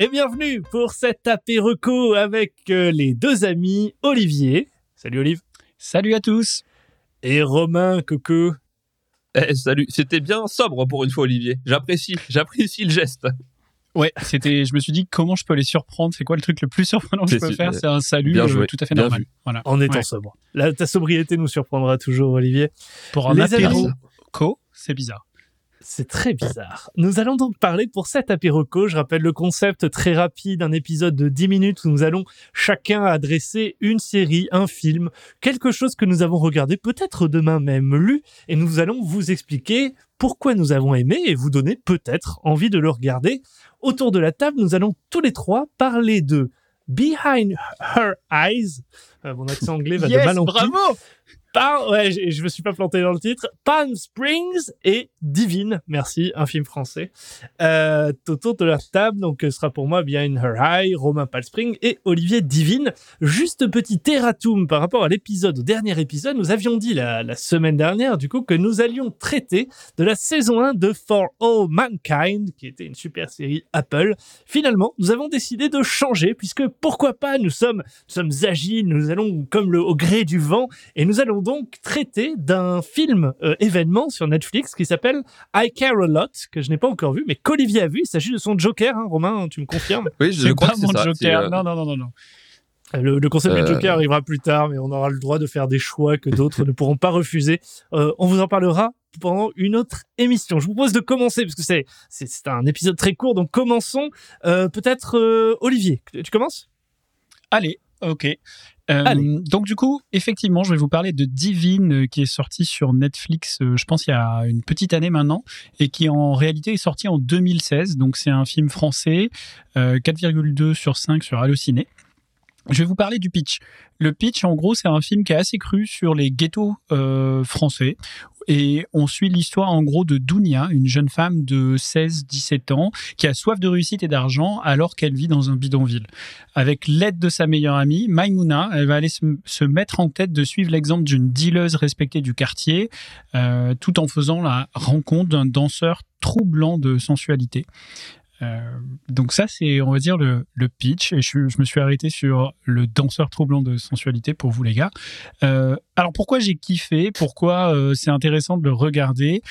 Et bienvenue pour cet apéreco avec euh, les deux amis Olivier. Salut Olive. Salut à tous. Et Romain Coco. Eh, salut, c'était bien sobre pour une fois Olivier. J'apprécie, j'apprécie le geste. Ouais, c'était. Je me suis dit comment je peux les surprendre? C'est quoi le truc le plus surprenant que je peux faire? C'est un salut Bien euh, tout à fait Bien normal. Voilà. En étant Ouais. sobre. Ta sobriété nous surprendra toujours, Olivier. Pour un Les apéro, c'est bizarre. C'est très bizarre. Nous allons donc parler pour cet apéroco. Je rappelle le concept très rapide, un épisode de 10 minutes où nous allons chacun adresser une série, un film, quelque chose que nous avons regardé, peut-être demain même lu, et nous allons vous expliquer pourquoi nous avons aimé et vous donner peut-être envie de le regarder. Autour de la table, nous allons tous les trois parler de Behind Her Eyes. Euh, mon accent anglais va de mal en pis. bravo. Par- ouais, je, je me suis pas planté dans le titre. Palm Springs et Divine. Merci, un film français. Euh, autour de la table, donc, ce sera pour moi Behind Her Eye, Romain Palm Spring et Olivier Divine. Juste petit erratum par rapport à l'épisode, au dernier épisode. Nous avions dit la, semaine dernière, du coup, que nous allions traiter de la saison 1 de For All Mankind, qui était une super série Apple. Finalement, nous avons décidé de changer, puisque pourquoi pas, nous sommes, nous sommes agiles, nous allons comme le, au gré du vent, et nous allons donc traiter d'un film euh, événement sur Netflix qui s'appelle I Care a Lot, que je n'ai pas encore vu, mais qu'Olivier a vu. Il s'agit de son Joker, hein, Romain, tu me confirmes? Oui, je C'est crois pas que c'est mon ça. Joker. euh, Non, non, non, non, non. le, le concept du Euh. Joker arrivera plus tard, mais on aura le droit de faire des choix que d'autres ne pourront pas refuser. Euh, on vous en parlera pendant une autre émission. Je vous propose de commencer, parce que c'est c'est c'est un épisode très court, donc commençons. Euh, Peut-être euh, Olivier, tu commences? Allez, ok. Euh. Donc du coup, effectivement, je vais vous parler de Divine euh, qui est sorti sur Netflix, euh, je pense il y a une petite année maintenant, et qui en réalité est sorti en 2016. Donc c'est un film français, euh, 4,2 sur 5 sur Allociné. Je vais vous parler du pitch. Le pitch, en gros, c'est un film qui est assez cru sur les ghettos euh, français. Et on suit l'histoire, en gros, de Dounia, une jeune femme de 16-17 ans, qui a soif de réussite et d'argent alors qu'elle vit dans un bidonville. Avec l'aide de sa meilleure amie, Maimouna, elle va aller se, mettre en tête de suivre l'exemple d'une dealeuse respectée du quartier, euh, tout en faisant la rencontre d'un danseur troublant de sensualité. Euh, donc ça, c'est, on va dire, le, le pitch. Et je, je me suis arrêté sur le danseur troublant de sensualité pour vous, les gars. Euh, alors, pourquoi j'ai kiffé? Pourquoi euh, c'est intéressant de le regarder?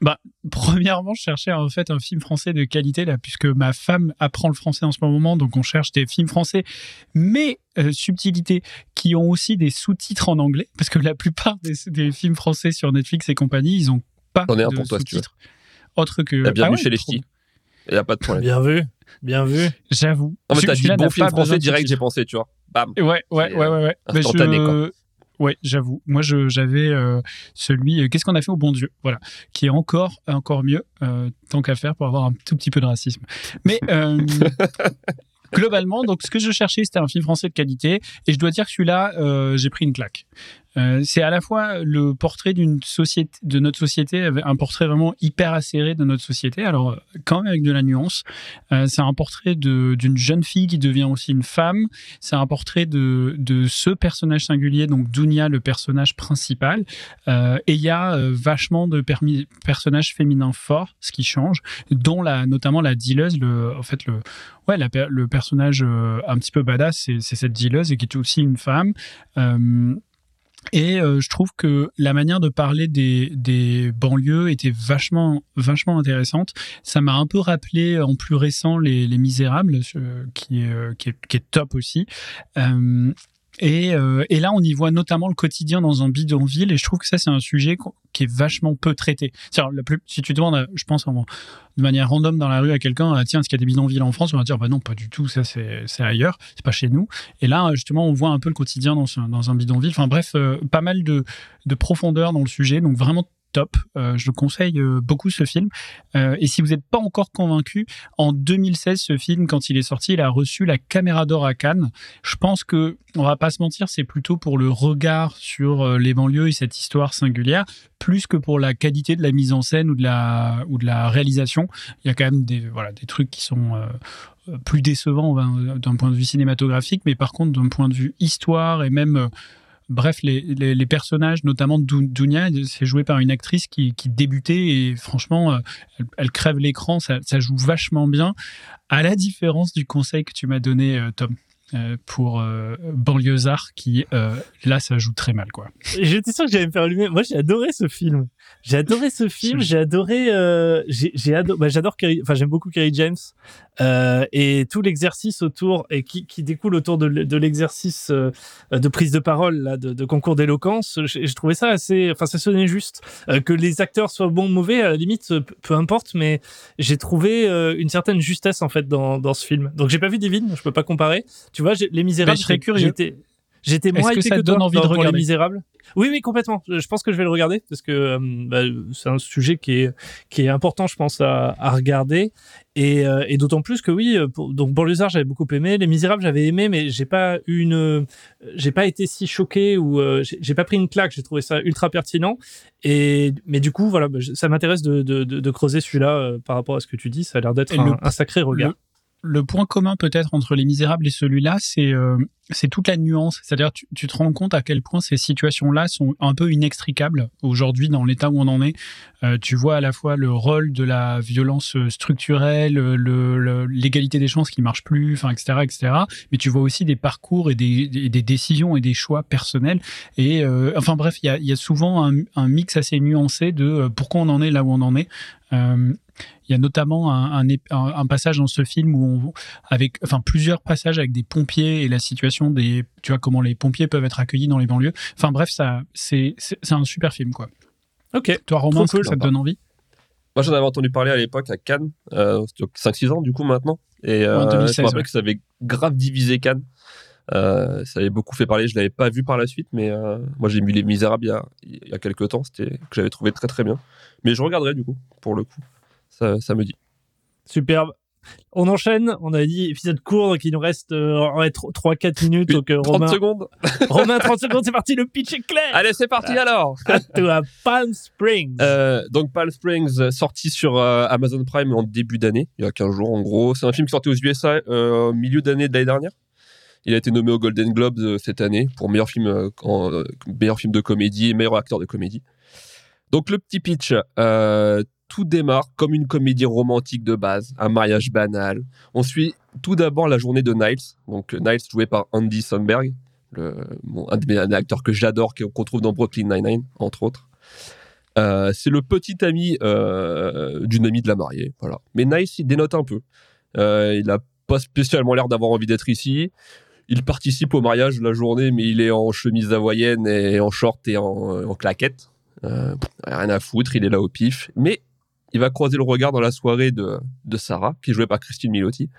Bah, premièrement, je cherchais en fait un film français de qualité là, puisque ma femme apprend le français en ce moment, donc on cherche des films français, mais euh, subtilité, qui ont aussi des sous-titres en anglais, parce que la plupart des, des films français sur Netflix et compagnie, ils ont pas de si sous-titres. Autre que. la bienvenue Ah ouais, chez les ch'tis. Il n'y a pas de problème. Bien vu, bien vu. J'avoue. En fait, Celui- t'as dit bon film français direct, j'ai pensé, tu vois. Bam. Ouais, ouais, ouais, ouais, ouais. Mais instantané, je- Ouais, j'avoue. Moi, j'avais euh, celui. euh, Qu'est-ce qu'on a fait au bon Dieu? Voilà, qui est encore, encore mieux, euh, tant qu'à faire pour avoir un tout petit peu de racisme. Mais euh, globalement, donc ce que je cherchais, c'était un film français de qualité, et je dois dire que celui-là, euh, j'ai pris une claque. Euh, c'est à la fois le portrait d'une société, de notre société, un portrait vraiment hyper acéré de notre société. Alors, quand même avec de la nuance. Euh, c'est un portrait d'une jeune fille qui devient aussi une femme. C'est un portrait de, de ce personnage singulier, donc Dounia, le personnage principal. Euh, et il y a vachement de personnages féminins forts, ce qui change, dont la, notamment la dealeuse, le, en fait, le, ouais, le personnage un petit peu badass, c'est c'est cette dealeuse et qui est aussi une femme. Euh, et euh, je trouve que la manière de parler des, des banlieues était vachement, vachement intéressante. Ça m'a un peu rappelé en plus récent Les, les Misérables, euh, qui, est, euh, qui, est, qui est top aussi. Euh, et, euh, et là, on y voit notamment le quotidien dans un bidonville, et je trouve que ça, c'est un sujet qui est vachement peu traité. Si tu demandes, je pense, en- de manière random dans la rue à quelqu'un, ah, tiens, est-ce qu'il y a des bidonvilles en France? On va dire, bah non, pas du tout, ça c'est ailleurs, c'est pas chez nous. Et là, justement, on voit un peu le quotidien dans un bidonville. Enfin bref, euh, pas mal de, de profondeur dans le sujet, donc vraiment top. Euh, je le conseille euh, beaucoup ce film. Euh, et si vous n'êtes pas encore convaincu, en 2016, ce film, quand il est sorti, il a reçu la Caméra d'or à Cannes. Je pense que, on va pas se mentir, c'est plutôt pour le regard sur euh, les banlieues et cette histoire singulière, plus que pour la qualité de la mise en scène ou de la, réalisation. Il y a quand même des, trucs qui sont plus décevants d'un point de vue cinématographique, mais par contre, d'un point de vue histoire et même. Bref, les, personnages, notamment Dounia, c'est joué par une actrice qui, qui débutait et franchement, euh, elle, elle crève l'écran, ça, ça joue vachement bien, à la différence du conseil que tu m'as donné, euh, Tom. Euh, pour euh, Banlieusard qui euh, là ça joue très mal quoi. J'étais sûr que j'allais me faire allumer. Moi, j'ai adoré ce film. J'ai adoré ce film. J'ai adoré. Euh, j'ai j'ai ado- bah, j'adore. Kerry- Enfin, j'aime beaucoup Kerry James euh, et tout l'exercice autour et qui, qui découle autour de, de l'exercice euh, de prise de parole là, de, de concours d'éloquence. J'ai trouvé ça assez. Enfin, ça sonnait juste. Euh, que les acteurs soient bons ou mauvais, à la limite, peu peu importe. Mais j'ai trouvé euh, une certaine justesse en fait dans, dans ce film. Donc, j'ai pas vu Divine. Je peux pas comparer. Tu vois, Les Misérables. Bah, je serais curieux. J'étais moins que ça que donne toi envie de pour Les regarder Misérables. Oui, oui, complètement. Je pense que je vais le regarder parce que euh, bah, c'est un sujet qui est qui est important, je pense, à, à regarder. Et, euh, et d'autant plus que oui, euh, pour, donc Banlieusard, j'avais beaucoup aimé. Les Misérables, j'avais aimé, mais j'ai pas une, euh, j'ai pas été si choqué ou euh, j'ai pas pris une claque. J'ai trouvé ça ultra pertinent. Et mais du coup, voilà, bah, ça m'intéresse de, de, de, de creuser celui-là par rapport à ce que tu dis. Ça a l'air d'être un, sacré regard. Le, le point commun peut-être entre Les Misérables et celui-là, c'est euh, c'est toute la nuance. C'est-à-dire tu, tu te rends compte à quel point ces situations-là sont un peu inextricables aujourd'hui dans l'état où on en est. Euh, tu vois à la fois le rôle de la violence euh, structurelle, le- le- l'égalité des chances qui marche plus, enfin etc etc. Mais tu vois aussi des parcours et des, décisions et des choix personnels. Et euh, enfin bref, il y a, souvent un, mix assez nuancé de euh, pourquoi on en est là où on en est. Euh, il y a notamment un passage dans ce film où on, avec, enfin plusieurs passages avec des pompiers et la situation des, tu vois comment les pompiers peuvent être accueillis dans les banlieues. Enfin bref, ça, c'est, c'est c'est un super film quoi. Ok. Toi Romain, cool, que ça te donne envie? Moi, j'en avais entendu parler à l'époque à Cannes, euh, c'était 5-6 ans du coup maintenant. Et euh, En 2016, je me rappelle ouais. que ça avait grave divisé Cannes. Euh, ça avait beaucoup fait parler. Je l'avais pas vu par la suite, mais euh, moi j'ai mis Les Misérables il y a, il y a quelques temps, c'était que j'avais trouvé très très bien. Mais je regarderai du coup, pour le coup. Ça, ça me dit. Superbe. On enchaîne. On a dit épisode court, donc il nous reste euh, ouais, 3-4 minutes. Donc, euh, 30 Romain, secondes. Romain, 30 secondes, c'est parti. Le pitch est clair. Allez, c'est parti alors. À toi, Palm Springs. Euh, donc Palm Springs, euh, sorti sur euh, Amazon Prime en début d'année, il y a 15 jours en gros. C'est un film qui sortait aux USA euh, au milieu d'année de l'année dernière. Il a été nommé aux Golden Globes euh, cette année pour meilleur film, euh, en, euh, meilleur film de comédie et meilleur acteur de comédie. Donc le petit pitch, euh, tout démarre comme une comédie romantique de base, un mariage banal. On suit tout d'abord la journée de Niles, donc euh, Niles joué par Andy Samberg, un de mes acteurs que j'adore, qu'on trouve dans Brooklyn Nine-Nine, entre autres. Euh, c'est le petit ami euh, d'une amie de la mariée, voilà. Mais Nice, il dénote un peu. Il a pas spécialement l'air d'avoir envie d'être ici. Il participe au mariage de la journée, mais il est en chemise hawaïenne et en short et en, en claquette. Rien à foutre, il est là au pif. Mais il va croiser le regard dans la soirée de, de Sarah, qui est jouée par Christine Milotti.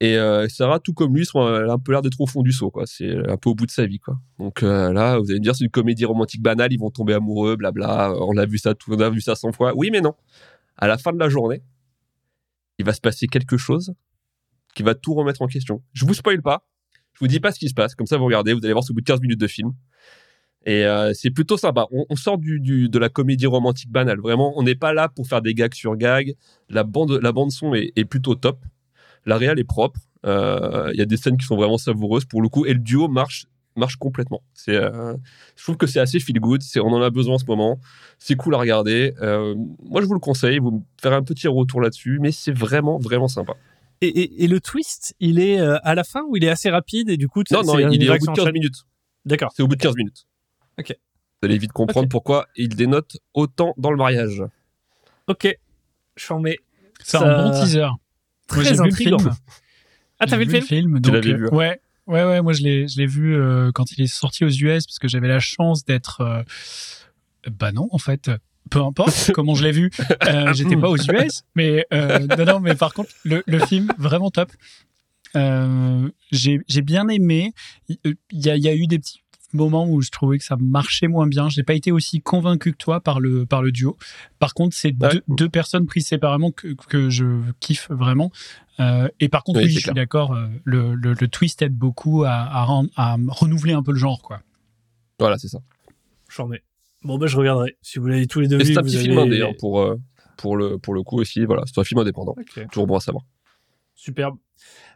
Et euh, Sarah, tout comme lui, elle a un peu l'air d'être au fond du seau, quoi. C'est un peu au bout de sa vie, quoi. Donc euh, là, vous allez me dire, c'est une comédie romantique banale, ils vont tomber amoureux, blabla. On a vu ça, tout, on a vu ça 100 fois. Oui, mais non. À la fin de la journée, il va se passer quelque chose qui va tout remettre en question. Je vous spoil pas. Je vous dis pas ce qui se passe. Comme ça, vous regardez, vous allez voir ce bout de 15 minutes de film. Et euh, c'est plutôt sympa. On, on sort du, du- de la comédie romantique banale. Vraiment, on n'est pas là pour faire des gags sur gags. La bande, la bande son est, est plutôt top. La réal est propre. Euh, Il y a des scènes qui sont vraiment savoureuses pour le coup. Et le duo marche, marche complètement. C'est, euh, je trouve que c'est assez feel good. C'est, on en a besoin en ce moment. C'est cool à regarder. Euh, moi, je vous le conseille. Vous me ferez un petit retour là-dessus. Mais c'est vraiment, vraiment sympa. Et, et, et le twist, il est à la fin ou il est assez rapide et du coup, Non, non, il, est au bout de 15 enchaîne minutes. D'accord. C'est au bout de 15 minutes. Ok. Vous allez vite comprendre pourquoi il dénote autant dans le mariage. Ok. Je m'en mets. C'est un bon teaser. Moi, Très j'ai vu le intriguant. film. Ah, t'as J'ai vu le film Tu donc, l'avais euh, vu, hein. Ouais, ouais, ouais. Moi, je l'ai, je l'ai vu euh, quand il est sorti aux US parce que j'avais la chance d'être. euh, Bah non, en fait. Peu importe comment je l'ai vu, euh, j'étais pas aux US, mais euh, non, non, mais par contre, le, le film vraiment top. Euh, j'ai, j'ai bien aimé. Il il y a, il y a eu des petits moments où je trouvais que ça marchait moins bien. J'ai pas été aussi convaincu que toi par le par le duo. Par contre, c'est Ouais. deux, deux personnes prises séparément que, que je kiffe vraiment. Euh, et par contre, Oui, je suis d'accord. euh, Le, le, le twist aide beaucoup à, à, rendre- à renouveler un peu le genre, quoi. Voilà, c'est ça. Je m'en mets. Bon, bah, je regarderai. Si vous l'avez tous les deux c'est un petit avez- film indé hein, pour, euh, pour, le, pour le coup aussi. Voilà, c'est un film indépendant. Toujours bon à savoir. Superbe.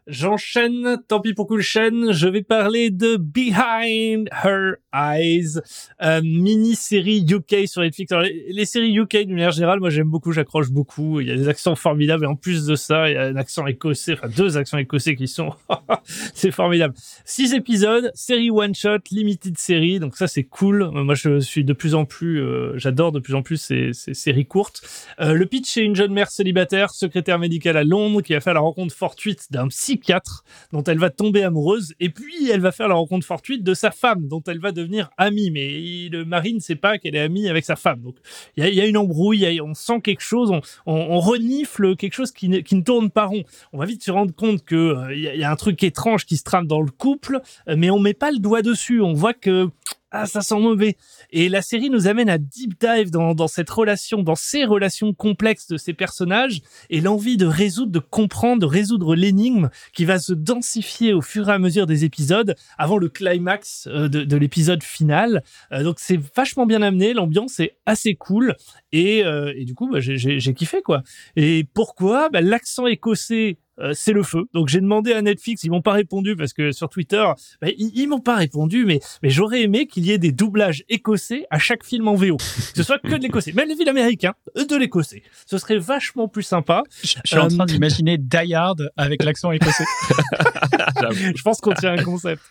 J'enchaîne, tant pis pour Cool Chain, je vais parler de Behind Her Eyes, euh, mini-série UK sur Netflix. Alors, les, séries UK, d'une manière générale, moi j'aime beaucoup, j'accroche beaucoup. Il y a des accents formidables et en plus de ça, il y a un accent écossais, enfin deux accents écossais qui sont, c'est formidable. Six épisodes, série one shot, limited série, donc ça c'est cool. Moi je suis de plus en plus, euh, j'adore de plus en plus ces, séries courtes. Euh, le pitch c'est une jeune mère célibataire, secrétaire médicale à Londres, qui va faire la rencontre fortuite d'un psychiatre dont elle va tomber amoureuse, et puis elle va faire la rencontre fortuite de sa femme dont elle va devenir amie. Mais le mari ne sait pas qu'elle est amie avec sa femme. Donc il y a, une embrouille, on sent quelque chose, on, renifle quelque chose qui ne, tourne pas rond. On va vite se rendre compte que euh, il y, y a un truc étrange qui se trame dans le couple, mais on met pas le doigt dessus. On voit que ah, ça sent mauvais. Et la série nous amène à deep dive dans, dans cette relation, dans ces relations complexes de ces personnages et l'envie de résoudre, de comprendre, de résoudre l'énigme qui va se densifier au fur et à mesure des épisodes avant le climax euh, de, de l'épisode final. Euh, donc c'est vachement bien amené, l'ambiance est assez cool et, euh, et du coup bah, j'ai- kiffé quoi. Et pourquoi? Bah, L'accent écossais euh, c'est le feu. Donc j'ai demandé à Netflix, ils m'ont pas répondu parce que sur Twitter, bah, ils, ils m'ont pas répondu, mais mais j'aurais aimé qu'il y ait des doublages écossais à chaque film en VO, que ce soit que de l'écossais, même les villes américains, eux de l'écossais. Ce serait vachement plus sympa. Je je suis en Euh, train d'imaginer Die Hard avec l'accent écossais. Je pense qu'on tient un concept.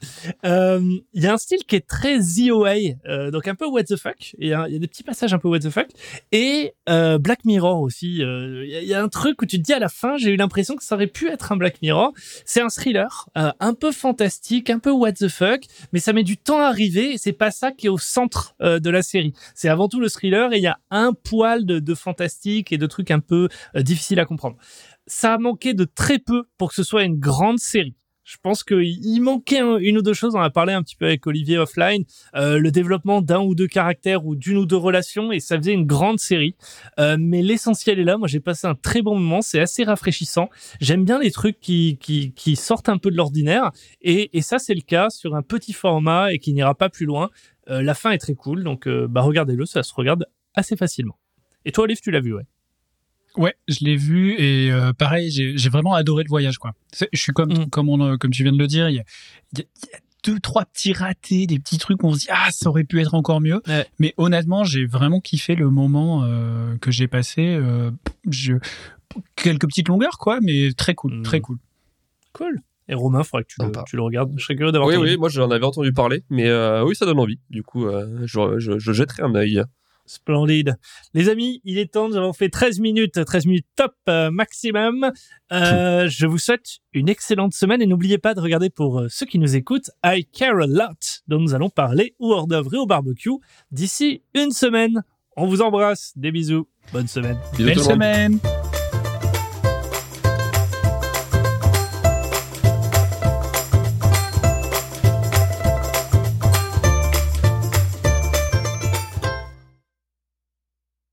Euh, Il y a un style qui est très ZOA, euh, donc un peu what the fuck. Il y, a- il y a des petits passages un peu what the fuck. Et euh, Black Mirror aussi. euh, Il y, y a un truc où tu te dis à la fin, j'ai eu l'impression que ça aurait pu être un Black Mirror. C'est un thriller, euh, un peu fantastique, un peu what the fuck, mais ça met du temps à arriver. Et c'est pas ça qui est au centre euh, de la série. C'est avant tout le thriller et il y a un poil de, de fantastique et de trucs un peu euh, difficiles à comprendre. Ça a manqué de très peu pour que ce soit une grande série. Je pense qu'il il manquait un- une ou deux choses. On a parlé un petit peu avec Olivier offline. Euh, le développement d'un ou deux caractères ou d'une ou deux relations et ça faisait une grande série. Euh, mais l'essentiel est là. Moi, j'ai passé un très bon moment. C'est assez rafraîchissant. J'aime bien les trucs qui, sortent un peu de l'ordinaire. Et, ça, c'est le cas sur un petit format et qui n'ira pas plus loin. Euh, la fin est très cool. Donc, bah, regardez-le. Ça se regarde assez facilement. Et toi, Olive, tu l'as vu, ouais. Ouais, je l'ai vu et euh, pareil, j'ai vraiment adoré le voyage quoi. Je suis comme Mm. comme on euh, comme tu viens de le dire, il y a, il y a- il y a deux trois petits ratés, des petits trucs où on se dit ah ça aurait pu être encore mieux. Ouais. Mais honnêtement, j'ai vraiment kiffé le moment euh, que j'ai passé. euh, je quelques petites longueurs quoi, mais très cool, Mm. très cool. Cool. Et Romain, il faudrait que tu le, Sympa. tu le regardes. Je serais curieux d'avoir Oui, oui, avis. moi j'en avais entendu parler, mais euh, oui, ça donne envie. Du coup, euh, je, je, je jetterai un œil. Splendide. Les amis, il est temps, nous avons fait 13 minutes, 13 minutes top euh, maximum. Euh, je vous souhaite une excellente semaine et n'oubliez pas de regarder pour euh, ceux qui nous écoutent I Care a Lot dont nous allons parler ou hors d'œuvre et au barbecue d'ici une semaine. On vous embrasse, des bisous, bonne semaine. Bisous Belle semaine.